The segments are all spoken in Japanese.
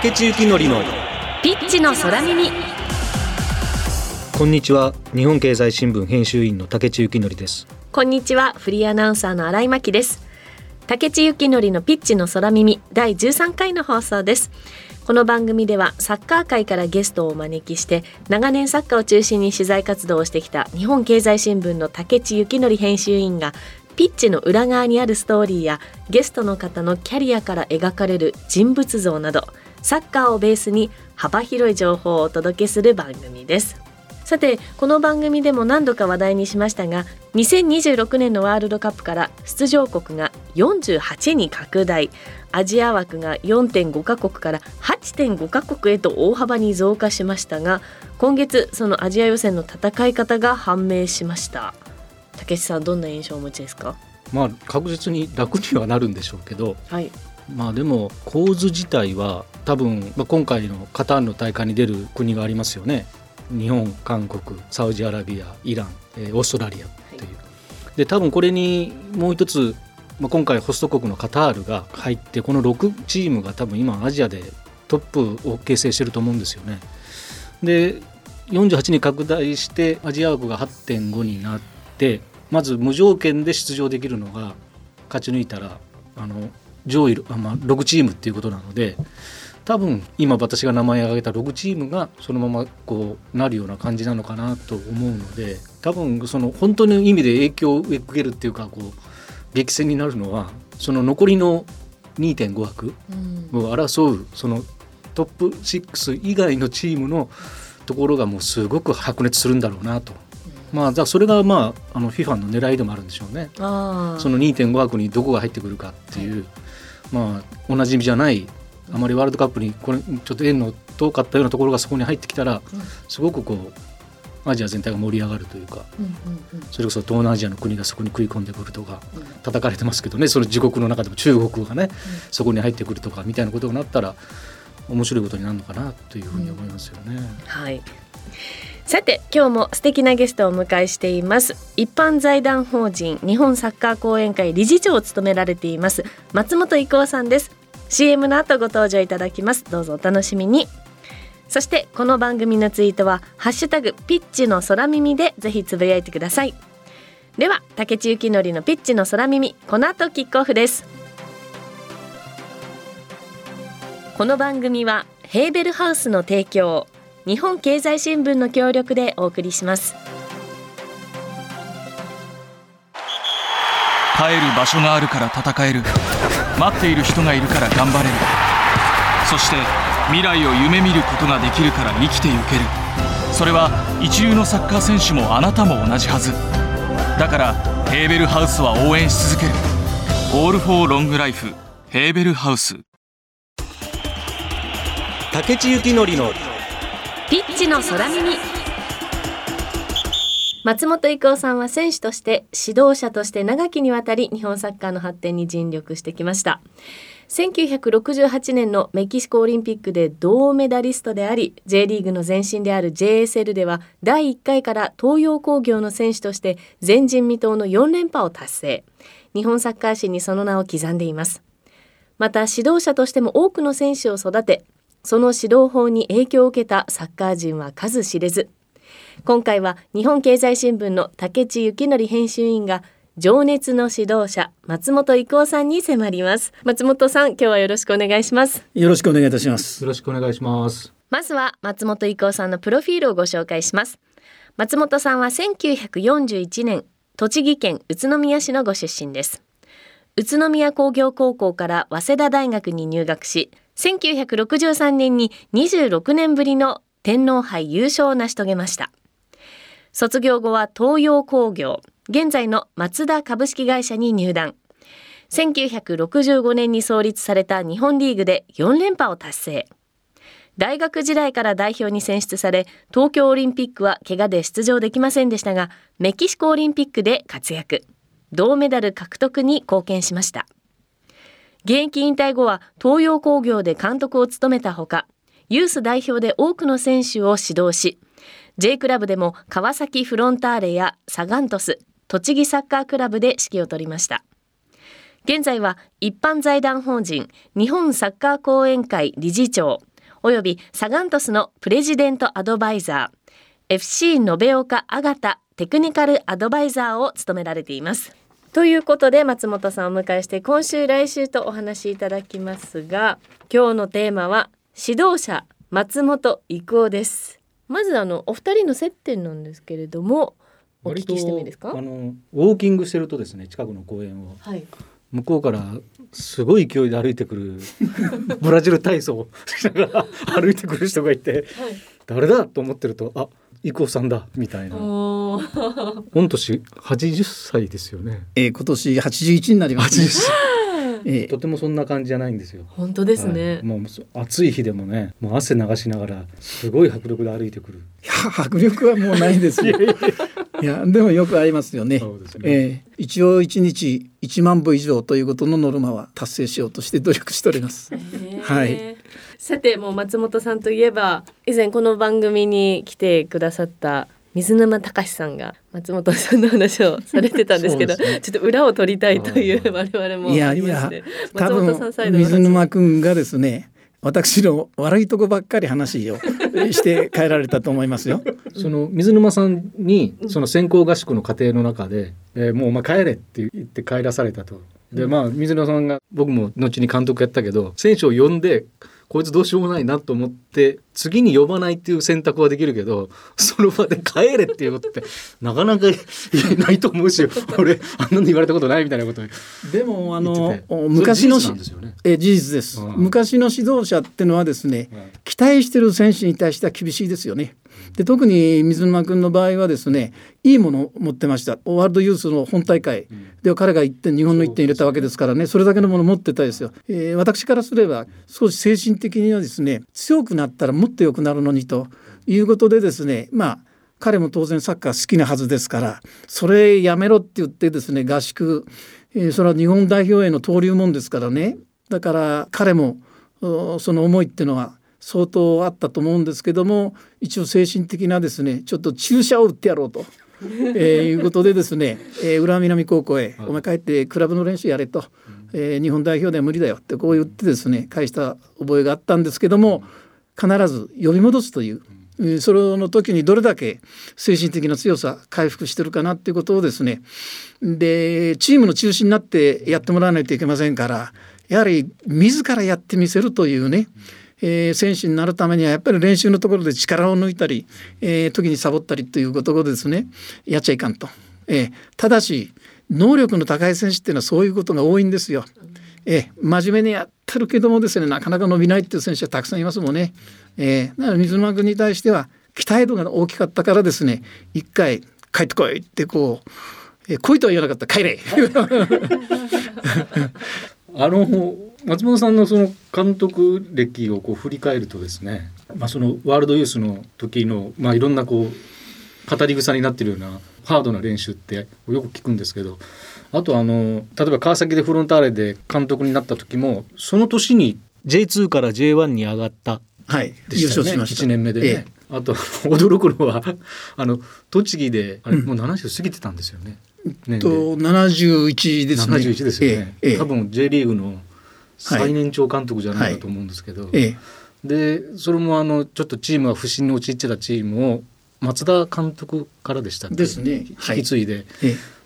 竹地幸典のピッチの空耳。こんにちは。日本経済新聞編集員の竹地幸典です。こんにちは。フリーアナウンサーの新井真希です。竹地幸典のピッチの空耳。第13回の放送です。この番組ではサッカー界からゲストをお招きして長年サッカーを中心に取材活動をしてきた日本経済新聞の竹地幸典編集員がピッチの裏側にあるストーリーやゲストの方のキャリアから描かれる人物像などサッカーをベースに幅広い情報をお届けする番組です。さてこの番組でも何度か話題にしましたが2026年のワールドカップから出場国が48に拡大。アジア枠が4.5カ国から8.5カ国へと大幅に増加しましたが今月そのアジア予選の戦い方が判明しました。竹内さんどんな印象をお持ちですか？まあ確実に楽にはなるんでしょうけどはいまあでも構図自体は多分、まあ、今回のカタールの大会に出る国がありますよね。日本韓国サウジアラビアイラン、えーオーストラリアっていう、で多分これにもう一つ、まあ、今回ホスト国のカタールが入ってこの6チームが多分今アジアでトップを形成してると思うんですよね。で48に拡大してアジア枠が8.5になってまず無条件で出場できるのが勝ち抜いたらあの上位あ、まあ、6チームっていうことなので多分今私が名前を挙げた6チームがそのままこうなるような感じなのかなと思うので多分その本当の意味で影響を受けるっていうかこう激戦になるのはその残りの2.5枠うん。を争うそのトップ6以外のチームのところがもうすごく白熱するんだろうなと。まあ、じゃあそれが、まあ、あの FIFA の狙いでもあるんでしょうね。その2.5枠にどこが入ってくるかっていう、まあ、おなじみじゃないあまりワールドカップにこれちょっと縁の遠かったようなところがそこに入ってきたらうんすごくこうアジア全体が盛り上がるというかそれこそ東南アジアの国がそこに食い込んでくるとかうん叩かれてますけどねその自国の中でも中国がねそこに入ってくるとかみたいなことになったら面白いことになるのかなというふうに思いますよね。はい。さて今日も素敵なゲストをお迎えしています。一般財団法人日本サッカー講演会理事長を務められています松本郁夫さんです。CM の後ご登場いただきます。どうぞお楽しみに。そしてこの番組のツイートはハッシュタグピッチの空耳でぜひつぶやいてください。では竹地幸典のピッチの空耳この後キックオフです。この番組はヘーベルハウスの提供日本経済新聞の協力でお送りします。帰る場所があるから戦える。待っている人がいるから頑張れる。そして未来を夢見ることができるから生きてゆける。それは一流のサッカー選手もあなたも同じはず。だからヘーベルハウスは応援し続ける「オール・フォー・ロング・ライフ」ヘーベルハウス。竹地幸典のピッチの空耳。松本郁夫さんは選手として指導者として長きにわたり日本サッカーの発展に尽力してきました。1968年のメキシコオリンピックで銅メダリストであり J リーグの前身である JSL では第1回から東洋工業の選手として前人未到の4連覇を達成。日本サッカー史にその名を刻んでいます。また指導者としても多くの選手を育てその指導法に影響を受けたサッカー人は数知れず。今回は日本経済新聞の竹地幸典編集員が情熱の指導者松本郁夫さんに迫ります。松本さん今日はよろしくお願いします。よろしくお願いいたします。よろしくお願いします。まずは松本郁夫さんのプロフィールをご紹介します。松本さんは1941年栃木県宇都宮市のご出身です。宇都宮工業高校から早稲田大学に入学し1963年に26年ぶりの天皇杯優勝を成し遂げました。卒業後は東洋工業現在のマツダ株式会社に入団。1965年に創立された日本リーグで4連覇を達成。大学時代から代表に選出され東京オリンピックは怪我で出場できませんでしたがメキシコオリンピックで活躍。銅メダル獲得に貢献しました。現役引退後は東洋工業で監督を務めたほかユース代表で多くの選手を指導し J クラブでも川崎フロンターレやサガントス栃木サッカークラブで指揮を執りました。現在は一般財団法人日本サッカー講演会理事長およびサガン鳥栖のプレジデントアドバイザー FC 延岡あがたテクニカルアドバイザーを務められています。ということで松本さんをお迎えして今週来週とお話しいただきますが今日のテーマは指導者松本育夫です。まずあのお二人の接点なんですけれどもお聞きしてもいいですか？あのウォーキングしてるとですね近くの公園を、はい、向こうからすごい勢いで歩いてくるブラジル体操をしながら歩いてくる人がいて、誰だと思ってるとあ伊藤さんだ。みたいな。御年80歳ですよね、えー、今年81になります、ね、えー、とてもそんな感じじゃないんですよ。本当ですね、はい、もう暑い日でもねもう汗流しながらすごい迫力で歩いてくる。いや迫力はもうないですよ。いやでもよくありますよね。ね。えー、一応一日一万歩以上ということのノルマは達成しようとして努力しております。はい。さてもう松本さんといえば以前この番組に来てくださった水沼隆さんが松本さんの話をされてたんですけど ね、ちょっと裏を取りたいという我々もいやいや多分水沼君がですね私の悪いとこばっかり話を して帰られたと思いますよ。その水沼さんにその先行合宿の過程の中で、えー、もうお前帰れって言って帰らされたと。でまあ水沼さんが僕も後に監督やったけど選手を呼んでこいつどうしようもないなと思って次に呼ばないっていう選択はできるけどその場で帰れっていうことってなかなか言 えないと思うし俺あんなに言われたことないみたいなこと。でもあの昔の事実、ね、え事実です、うん、昔の指導者っていうのはですね、うん、期待してる選手に対しては厳しいですよね。で特に水沼君の場合はですねいいものを持ってました。ワールドユースの本大会。では彼が1点日本の1点入れたわけですからね。それだけのものを持ってたですよ、えー、私からすれば少し精神的にはですね強くなったらもっと良くなるのにということでですねまあ彼も当然サッカー好きなはずですからそれやめろって言ってですね合宿、えー、それは日本代表への登竜門ですからね。だから彼もその思いっていうのは相当あったと思うんですけども一応精神的なですねちょっと注射を打ってやろうと。えー、いうことでですね、えー、浦和南高校へ「お前帰ってクラブの練習やれと」えー、日本代表では無理だよ」ってこう言ってですね返した覚えがあったんですけども必ず呼び戻すという。それの時にどれだけ精神的な強さ回復してるかなっていうことをですねでチームの中心になってやってもらわないといけませんからやはり自らやってみせるというね、えー、選手になるためにはやっぱり練習のところで力を抜いたり、えー、時にサボったりということをですねやっちゃいかんと。えー、ただし能力の高い選手っていうのはそういうことが多いんですよ。え、真面目にやってるけどもですねなかなか伸びないっていう選手はたくさんいますもんね。え、だから水沼君に対しては期待度が大きかったからですね一回帰ってこいってこう、えー、来いとは言わなかった帰れ あの松本さんのその監督歴をこう振り返るとですね、まあ、そのワールドユースの時の、まあ、いろんなこう語り草になってるようなハードな練習ってよく聞くんですけどあとあの例えば川崎でフロンターレで監督になった時もその年に J2 から J1 に上がったはい、優勝しました。1年目でね、ええ、あと 驚くのは あの栃木であれ、もう70過ぎてたんですよね。ねと71ですね。71ですよね、ええ、多分 J リーグの最年長監督じゃないかと思うんですけど、はい。はい、でそれもあのちょっとチームが不振に陥ってたチームを松田監督からでしたっけ？ですね。引き継いで、はい、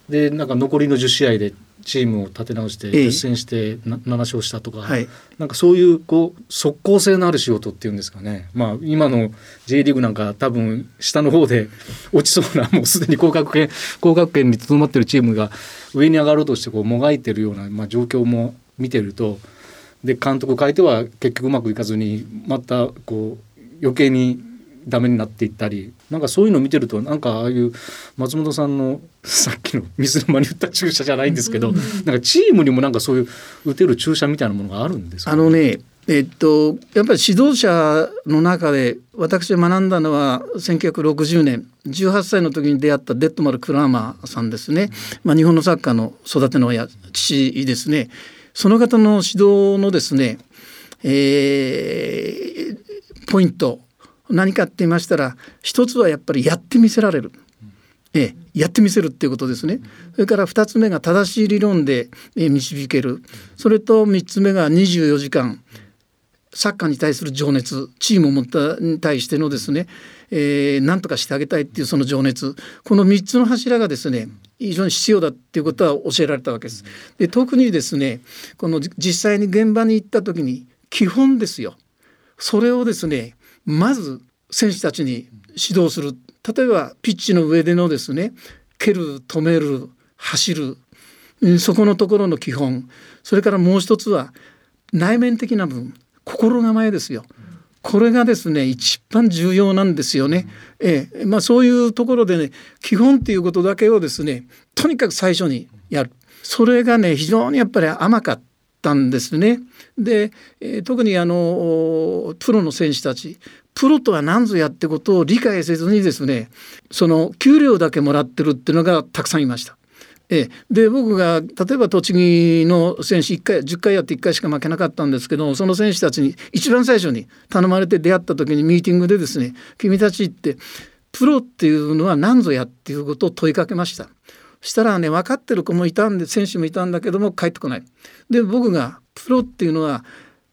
でなんか残りの10試合でチームを立て直して決戦して7勝したとか、はい、なんかそういうこう即効性のある仕事っていうんですかね、まあ、今の J リーグなんか多分下の方で落ちそうなもうすでに降格圏降格圏にとどまってるチームが上に上がろうとしてこうもがいてるような、まあ、状況も見てるとで監督を変えては結局うまくいかずにまたこう余計にダメになっていったりなんかそういうのを見てるとなんかああいう松本さんのさっきの水沼に打った注射じゃないんですけど、なんかチームにもなんかそういう打てる注射みたいなものがあるんですか、ね、あのねえっと、やっぱり指導者の中で私が学んだのは1960年18歳の時に出会ったデッドマル・クラーマーさんですね、まあ、日本のサッカーの育ての親父ですね。その方の指導のですね、えー、ポイント何かって言いましたら一つはやっぱりやってみせられる、えやってみせるっていうことですね。それから2つ目が正しい理論で導ける。それと3つ目が24時間サッカーに対する情熱チームを持ったに対してのですね、えー、何とかしてあげたいっていうその情熱この3つの柱がですね非常に必要だっていうことは教えられたわけです。で特にですねこの実際に現場に行った時に基本ですよそれをですねまず選手たちに指導する。例えばピッチの上でのですね蹴る止める走る。そこのところの基本。それからもう一つは内面的な部分。心構えですよ。これがですね一番重要なんですよね。ええ。まあ、そういうところでね基本っていうことだけをですねとにかく最初にやる。それがね非常にやっぱり甘かったんですね。で、えー、特にあのプロの選手たちプロとは何ぞやってことを理解せずにですねその給料だけもらってるっていうのがたくさんいました。で僕が例えば栃木の選手1回10回やって1回しか負けなかったんですけどその選手たちに一番最初に頼まれて出会った時にミーティングでですね君たちってプロっていうのは何ぞやっていうことを問いかけました。したらね分かってる子もいたんで選手もいたんだけども帰ってこない。で僕がプロっていうのは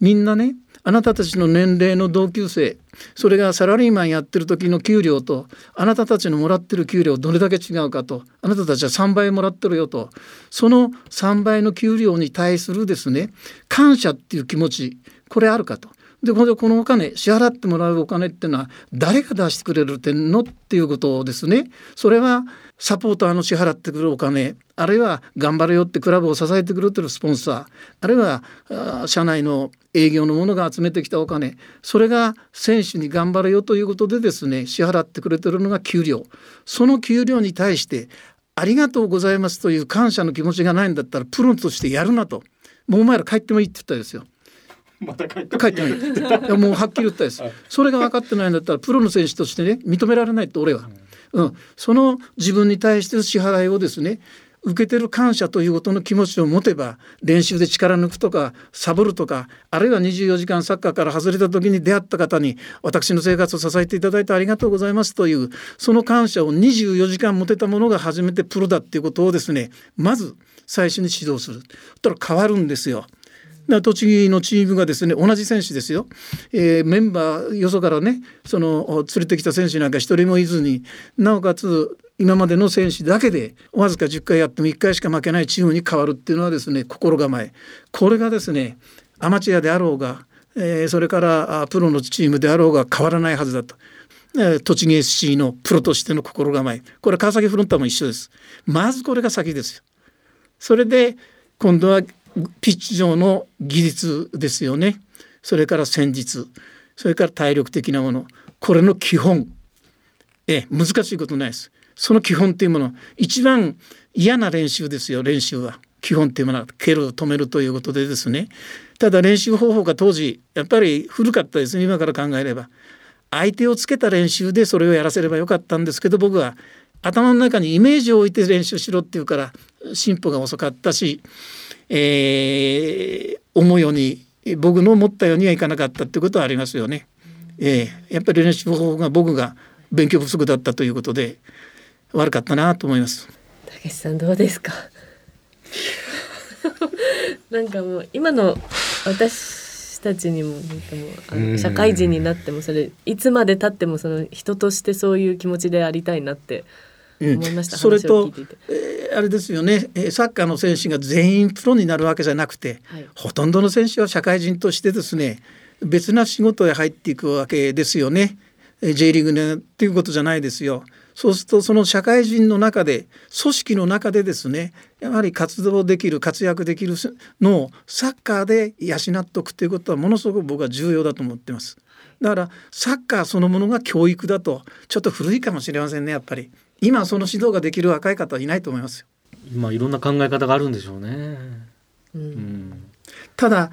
みんなねあなたたちの年齢の同級生それがサラリーマンやってる時の給料とあなたたちのもらってる給料どれだけ違うかとあなたたちは3倍もらってるよとその3倍の給料に対するですね感謝っていう気持ちこれあるかと。でこのお金支払ってもらうお金っていうのは誰が出してくれるってのっていうことですね。それはサポーターの支払ってくるお金あるいは頑張れよってクラブを支えてくれてるスポンサーあるいは社内の営業の者が集めてきたお金それが選手に頑張れよということでですね支払ってくれてるのが給料。その給料に対してありがとうございますという感謝の気持ちがないんだったらプロとしてやるなと。もうお前ら帰ってもいいって言ったんですよ。また帰ってもいい。もうはっきり言ったです、それが分かってないんだったらプロの選手としてね認められないと俺は。うん、その自分に対しての支払いをですね受けてる感謝ということの気持ちを持てば練習で力抜くとかサボるとかあるいは24時間サッカーから外れた時に出会った方に私の生活を支えていただいてありがとうございますというその感謝を24時間持てたものが初めてプロだっていうことをですねまず最初に指導する。そしたら変わるんですよ。栃木のチームがですね同じ選手ですよ、えー、メンバーよそからねその連れてきた選手なんか一人もいずになおかつ今までの選手だけでわずか10回やっても1回しか負けないチームに変わるっていうのはですね心構え。これがですねアマチュアであろうが、えー、それからプロのチームであろうが変わらないはずだと。栃木 SC のプロとしての心構え。これ川崎フロンターも一緒です。まずこれが先ですよ。それで今度はピッチ上の技術ですよね。それから戦術。それから体力的なもの。これの基本。え難しいことないです。その基本っていうもの一番嫌な練習ですよ。練習は。基本っていうものは。蹴る止めるということでですね。ただ練習方法が当時やっぱり古かったです。ね今から考えれば。相手をつけた練習でそれをやらせればよかったんですけど僕は頭の中にイメージを置いて練習しろっていうから進歩が遅かったしえー、思うように僕の思ったようにはいかなかったってことはありますよね。えー、やっぱり練習方法が僕が勉強不足だったということで悪かったなと思います。たけしさんどうですか？なんかもう今の私たちにもなんかもうあの社会人になってもそれいつまでたってもその人としてそういう気持ちでありたいなって思いました、うん、それと、えー、あれですよねサッカーの選手が全員プロになるわけじゃなくて、はい、ほとんどの選手は社会人としてですね別な仕事へ入っていくわけですよね J リーグねっていうことじゃないですよ。そうするとその社会人の中で組織の中でですねやはり活動できる活躍できるのをサッカーで養っておくということはものすごく僕は重要だと思ってます。だからサッカーそのものが教育だとちょっと古いかもしれませんねやっぱり。今その指導ができる若い方はいないと思いますよ。今いろんな考え方があるんでしょうね。うん、うん、ただ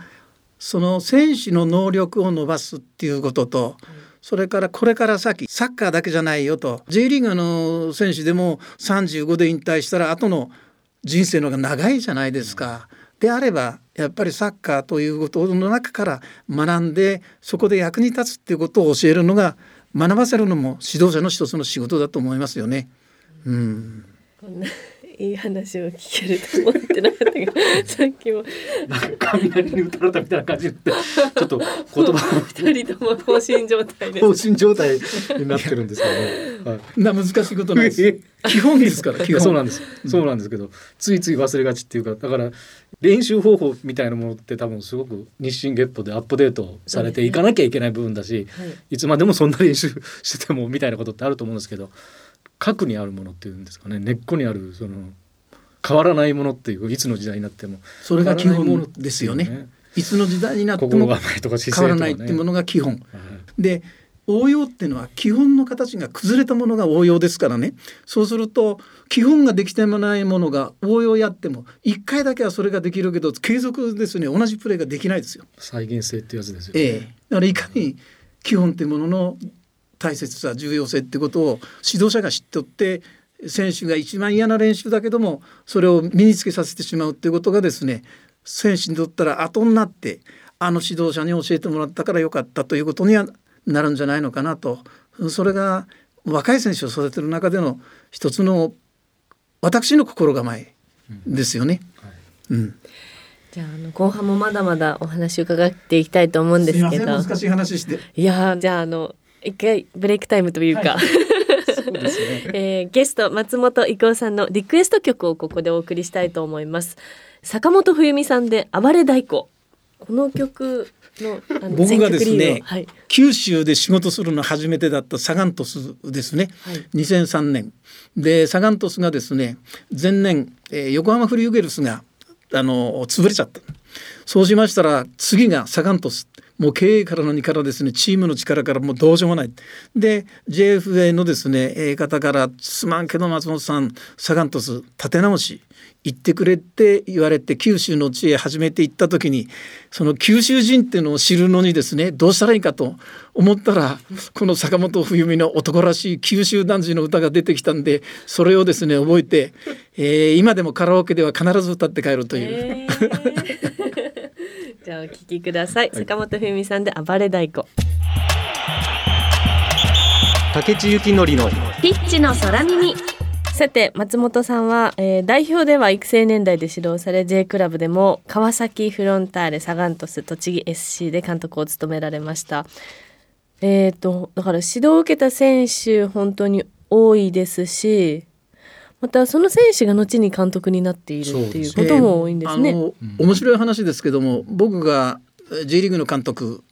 その選手の能力を伸ばすっていうことと、それからこれから先サッカーだけじゃないよと J リーグの選手でも35で引退したら後の人生の方が長いじゃないですか。であればやっぱりサッカーということの中から学んでそこで役に立つっていうことを教えるのが学ばせるのも指導者の一つの仕事だと思いますよね。うんいい話を聞けると思ってなかったけど さっきも。なんか雷に打たれたみたいな感じでちょっと言葉二人とも放心状態で放心状態になってるんですけど、ね、はい、な難しいことないです。基本ですから基本 そうなんです。そうなんですけど、ついつい忘れがちっていうかだから練習方法みたいなものって多分すごく日進月歩でアップデートされていかなきゃいけない部分だし、はい、い。つまでもそんな練習 しててもみたいなことってあると思うんですけど核にあるものっていうんですかね。根っこにあるその変わらないものっていういつの時代になってもそれが基本ですよね。いつの時代になっても変わらないっていうものが基本。で応用っていうのは基本の形が崩れたものが応用ですからね。そうすると基本ができてもないものが応用やっても1回だけはそれができるけど継続ですね。同じプレーができないですよ。再現性ってやつですよ、ね、ええ、だからいかに基本っていうものの大切さ重要性ってことを指導者が知っておって選手が一番嫌な練習だけどもそれを身につけさせてしまうっていうことがですね選手にとったら後になってあの指導者に教えてもらったからよかったということにはなるんじゃないのかなとそれが若い選手を育てる中での一つの私の心構えですよね。うん、はいうんじゃああの後半もまだまだお話伺っていきたいと思うんですけど。難しい話して。いやじゃああの一回ブレイクタイムというか、はい。ね。えー、ゲスト松本伊藤さんのリクエスト曲をここでお送りしたいと思います。坂本冬美さんで暴れ太鼓この曲の僕がですね、はい、九州で仕事するの初めてだったサガン鳥栖ですね、はい、2003年。でサガン鳥栖がですね前年、えー、横浜フリューゲルスがあの潰れちゃった。そうしましたら次がサガン鳥栖もう経営から何からですね。チームの力からもうどうしようもない。で JFA のですね方から「すまんけど松本さんサガン鳥栖立て直し行ってくれって言われて九州の地へ初めて行った時にその九州人っていうのを知るのにですねどうしたらいいかと思ったらこの坂本冬美の男らしい九州男児の歌が出てきたんでそれをですね覚えて、えー、今でもカラオケでは必ず歌って帰るという。えー。じゃあお聞きください、はい、坂本冬美さんで暴れ太鼓。竹地幸則のピッチの空耳。さて松本さんは、えー、代表では育成年代で指導され J クラブでも川崎フロンターレサガン鳥栖栃木 SC で監督を務められました。えーとだから指導を受けた選手本当に多いですしまたその選手が後に監督になっているっていうことも多いんですね。えー、面白い話ですけども僕が J リーグの監督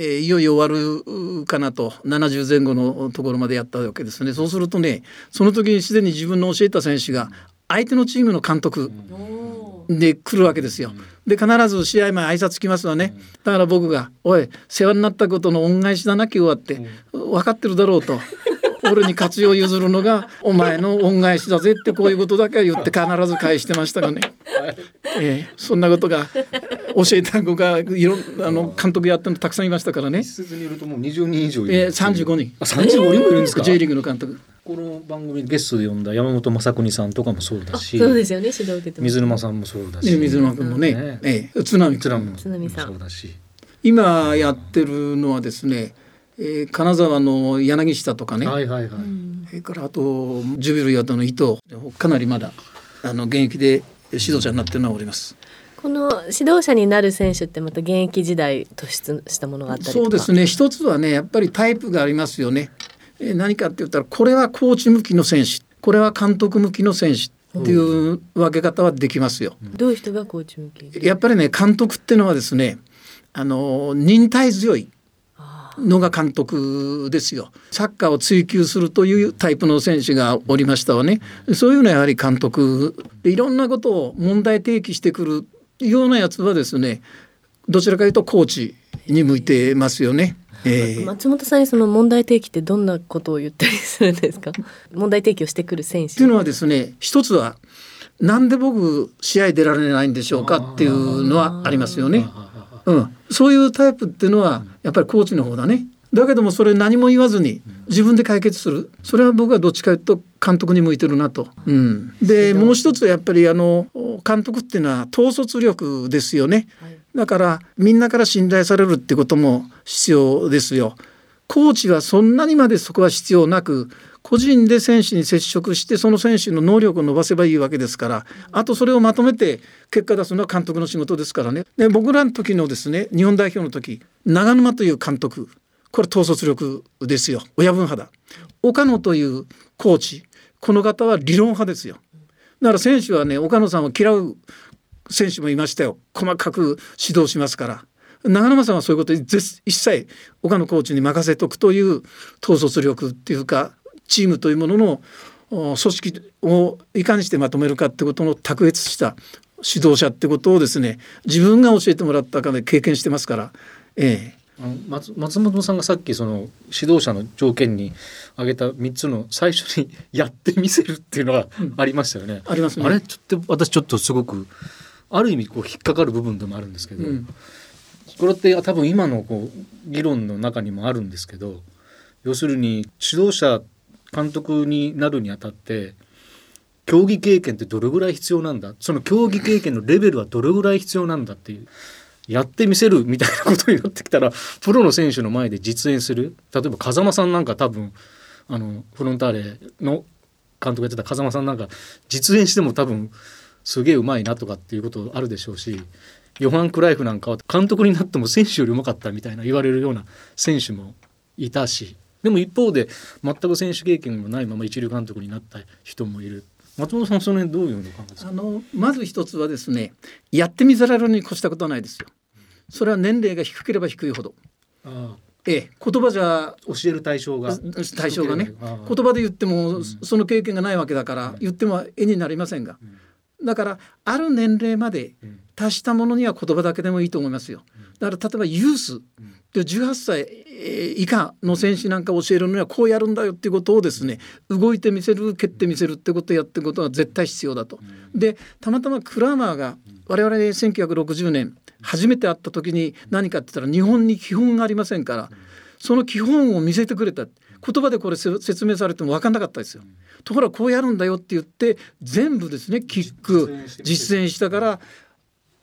えー、いよいよ終わるかなと70前後のところまでやったわけですね。そうするとねその時にすでに自分の教えた選手が相手のチームの監督で来るわけですよ。で必ず試合前挨拶来ますわね。だから僕が「おい世話になったことの恩返しだな今日は」って分かってるだろうと俺に活用譲るのがお前の恩返しだぜってこういうことだけは言って必ず返してましたがね、えー、そんなことが教えた子がいろあの監督やってるのたくさんいましたからね。一によるともう20人以上いる、えー、35人。あ35人もいるんですか？J リーグの監督。この番組ゲストで呼んだ山本雅邦さんとかもそうだしそうですよね。指導受けて水沼さんもそうだし、水沼君もね。ね、ええ、津波津波も。そうだし。今やってるのはですねえー、金沢の柳下とかね、はいはいはい、それからあとジュビロ磐田の伊藤。かなりまだあの現役で指導者になってるのはおります。この指導者になる選手ってまた現役時代突出したものがあったりそうですね。一つはねやっぱりタイプがありますよね。えー、何かって言ったらこれはコーチ向きの選手。これは監督向きの選手っていう分け方はできますよ。どういう人がコーチ向き？やっぱりね監督っていうのはですねあの忍耐強いのが監督ですよ。サッカーを追求するというタイプの選手がおりましたわね。そういうのはやはり監督でいろんなことを問題提起してくるようなやつはですねどちらかというとコーチに向いてますよね。えー、松本さんにその問題提起ってどんなことを言ったりするんですか？問題提起をしてくる選手っていうのはですね一つはなんで僕試合出られないんでしょうかっていうのはありますよね。うん、そういうタイプっていうのはやっぱりコーチの方だね。だけどもそれ何も言わずに自分で解決するそれは僕はどっちかというと監督に向いてるなと。うん、でもう一つやっぱりあの監督っていうのは統率力ですよね。だからみんなから信頼されるってことも必要ですよ。コーチはそんなにまでそこは必要なく個人で選手に接触してその選手の能力を伸ばせばいいわけですからあとそれをまとめて結果出すのは監督の仕事ですからね。で僕らの時のですね日本代表の時長沼という監督これ統率力ですよ。親分派だ。岡野というコーチこの方は理論派ですよ。だから選手はね岡野さんを嫌う選手もいましたよ。細かく指導しますから。長沼さんはそういうこと一切岡野コーチに任せとくという統率力っていうかチームというものの組織をいかにしてまとめるかってことの卓越した指導者ってことをですね自分が教えてもらったかで経験してますから、ええ、松松本さんがさっきその指導者の条件に挙げた3つの最初にやってみせるっていうのがありましたよね。うん、ありますね。あれ？ちょっと私ちょっとすごくある意味こう引っかかる部分でもあるんですけど、うん、これって多分今のこう議論の中にもあるんですけど要するに指導者監督になるにあたって競技経験ってどれぐらい必要なんだ？その競技経験のレベルはどれぐらい必要なんだっていうやってみせるみたいなことになってきたらプロの選手の前で実演する。例えば風間さんなんか多分あのフロンターレの監督やってた風間さんなんか実演しても多分すげえうまいなとかっていうことあるでしょうしヨハン・クライフなんかは監督になっても選手よりうまかったみたいな言われるような選手もいたしでも一方で全く選手経験もないまま一流監督になった人もいる。松本さんその辺どういうの考えですか？あのまず一つはですねやってみざらるに越したことはないですよ。それは年齢が低ければ低いほど。ああ。ええ、言葉じゃ教える対象が対象がね言葉で言っても、その経験がないわけだから、言っても絵になりませんが、だからある年齢まで達したものには言葉だけでもいいと思いますよ。だから例えばユースで18歳以下の選手なんか教えるのにはこうやるんだよっていうことをですね動いてみせる蹴ってみせるってことをやっていくことは絶対必要だと。でたまたまクラーマーが我々1960年初めて会った時に何かって言ったら日本に基本がありませんからその基本を見せてくれた言葉でこれ説明されても分かんなかったですよ。ところがこうやるんだよって言って全部ですねキック実践したから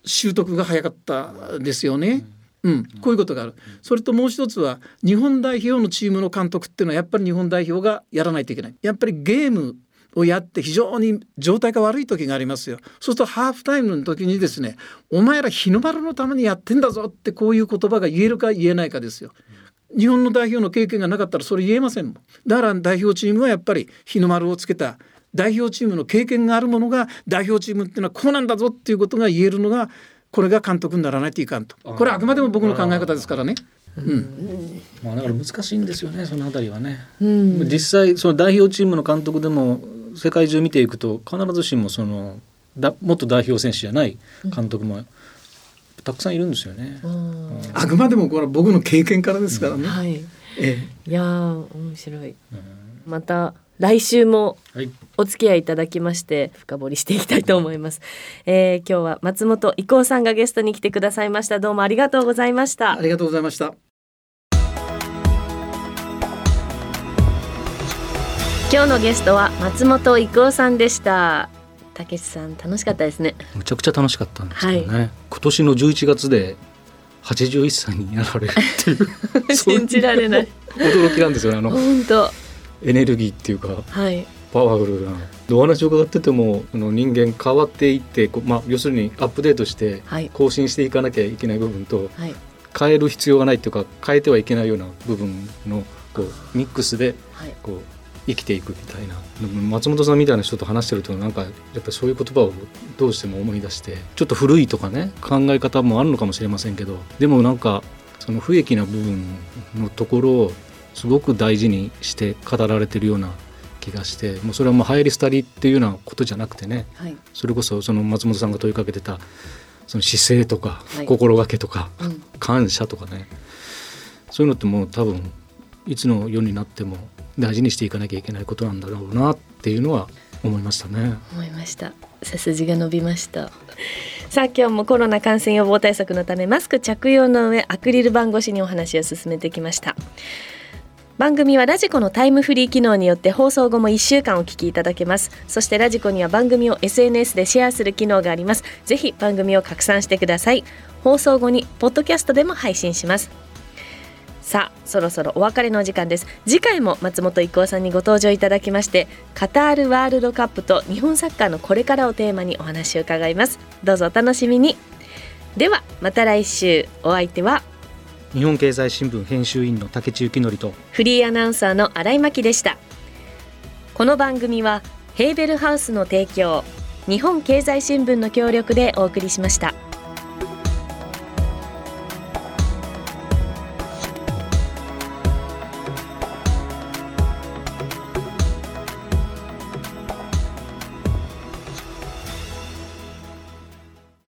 習得が早かったですよね。うん、こういうことがある。それともう一つは日本代表のチームの監督っていうのはやっぱり日本代表がやらないといけない。やっぱりゲームをやって非常に状態が悪い時がありますよ。そうするとハーフタイムの時にですね「お前ら日の丸のためにやってんだぞ」ってこういう言葉が言えるか言えないかですよ。日本の代表の経験がなかったらそれ言えませんもん。だから代表チームはやっぱり日の丸をつけた代表チームの経験があるものが代表チームっていうのはこうなんだぞっていうことが言えるのがこれが監督にならないといかんと。これはあくまでも僕の考え方ですからね。うん、まあだから難しいんですよねそのあたりはね、うん、実際その代表チームの監督でも世界中見ていくと必ずしもそのだ元代表選手じゃない監督もたくさんいるんですよね。うん、あくまでもこれは僕の経験からですからね。はい。ええ、いや面白い。また来週もお付き合いいただきまして深掘りしていきたいと思います、えー、今日は松本伊光さんがゲストに来てくださいました。どうもありがとうございました。ありがとうございました。今日のゲストは松本伊光さんでした。たけしさん楽しかったですね。むちゃくちゃ楽しかったんですけどね、はい、今年の11月で81歳になられるっていう。信じられない。驚きなんですよねあの。本当エネルギーっていうか、はい、パワフルな。お話を伺っててもの人間変わっていってまあ、要するにアップデートして更新していかなきゃいけない部分と、はい、変える必要がないっていうか変えてはいけないような部分のこうミックスでこう、生きていくみたいな。松本さんみたいな人と話してるとなんかやっぱそういう言葉をどうしても思い出してちょっと古いとかね考え方もあるのかもしれませんけどでもなんかその不益な部分のところをすごく大事にして語られてるような気がしてもうそれはもう流行り廃りっていうようなことじゃなくてね、はい、それこそその松本さんが問いかけてたその姿勢とか、心がけとか、うん、感謝とかねそういうのってもう多分いつの世になっても大事にしていかなきゃいけないことなんだろうなっていうのは思いましたね。思いました。背筋が伸びました。さあ今日もコロナ感染予防対策のためマスク着用の上アクリル板越しにお話を進めてきました番組はラジコのタイムフリー機能によって放送後も1週間お聞きいただけます。そしてラジコには番組を SNS でシェアする機能があります。ぜひ番組を拡散してください。放送後にポッドキャストでも配信します。さあそろそろお別れの時間です。次回も松本郁夫さんにご登場いただきましてカタールワールドカップと日本サッカーのこれからをテーマにお話を伺います。どうぞお楽しみに。ではまた来週。お相手は日本経済新聞編集員の竹内幸則とフリーアナウンサーの新井真希でしたこの番組はヘーベルハウスの提供日本経済新聞の協力でお送りしました。